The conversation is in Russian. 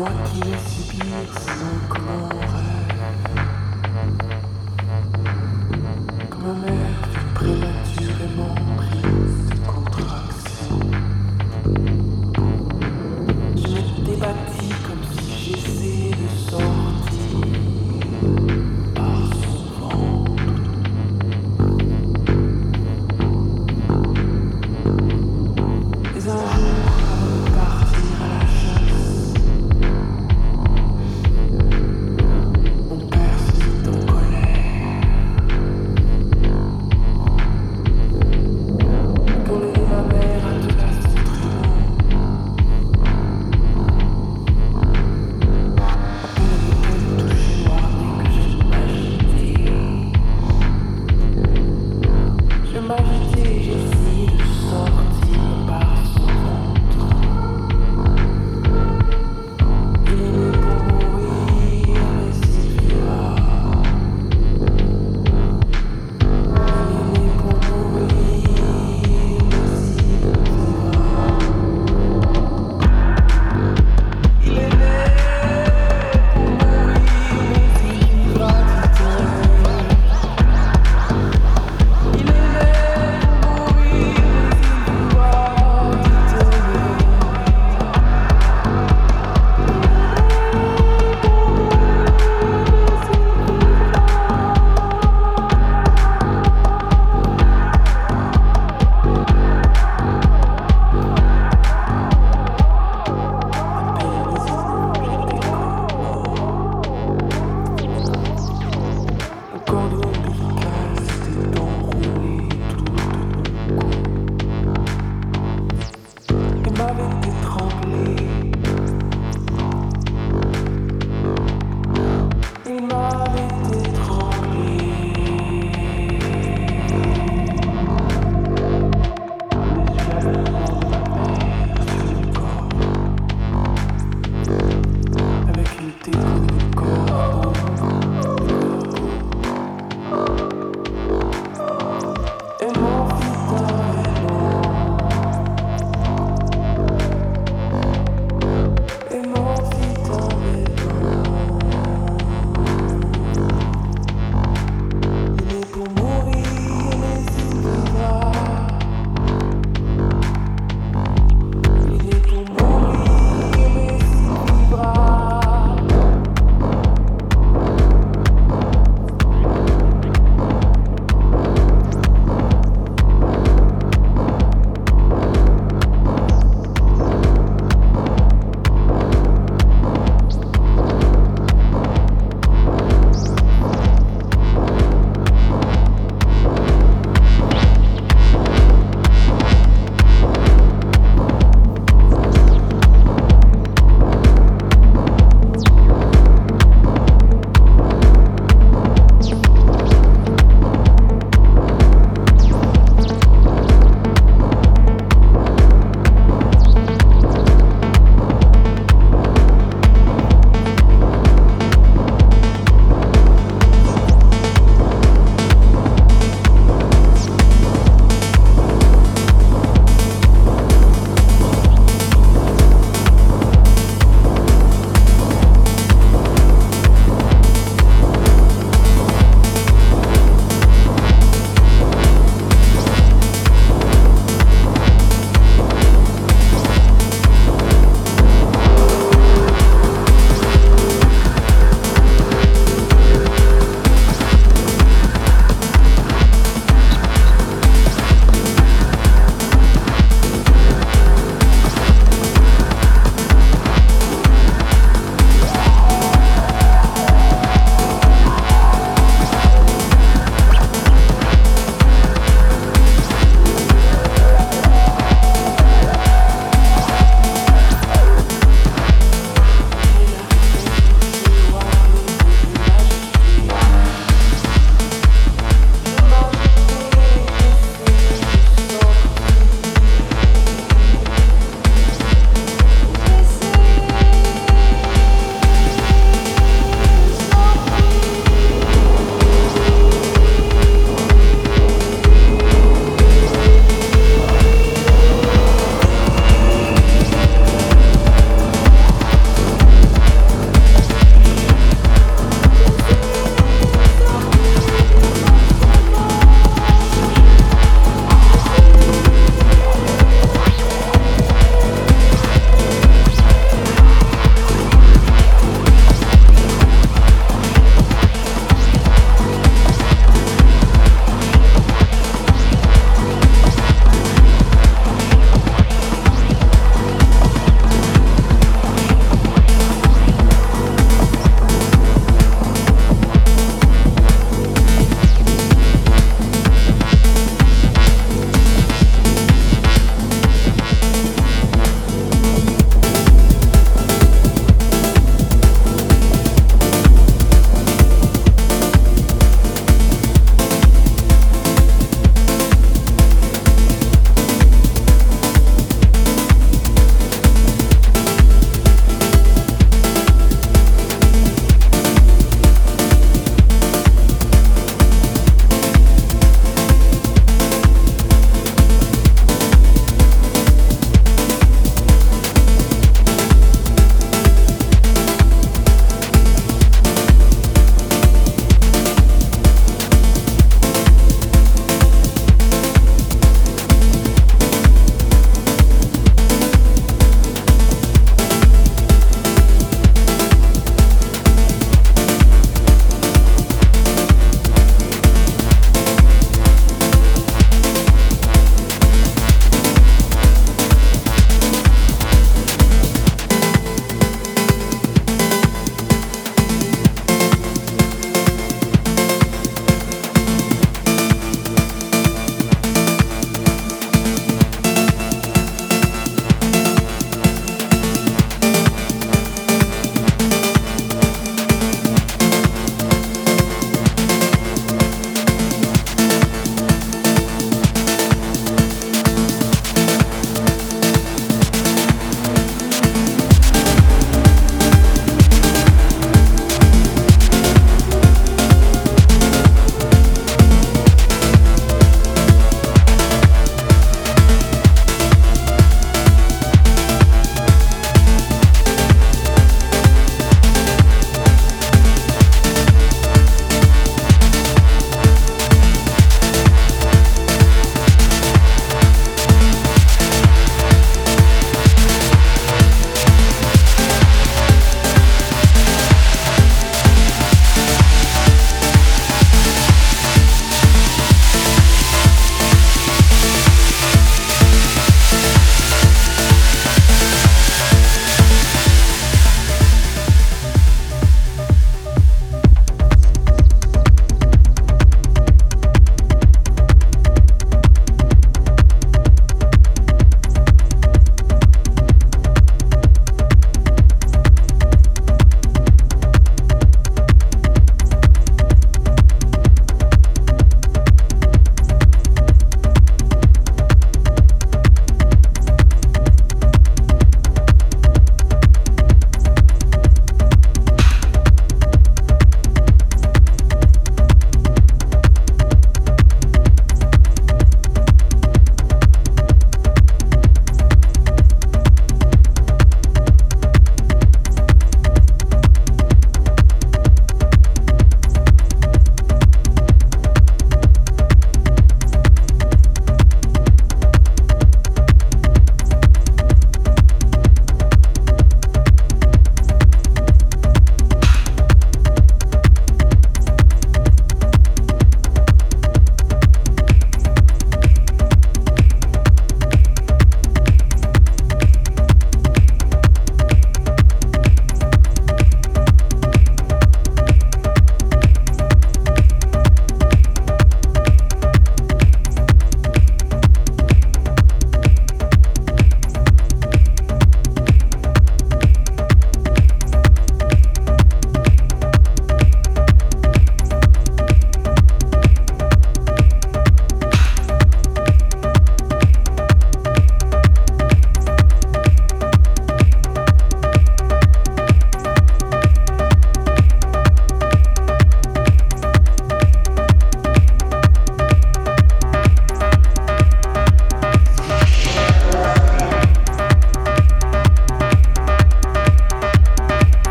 Вот я тебе смогла.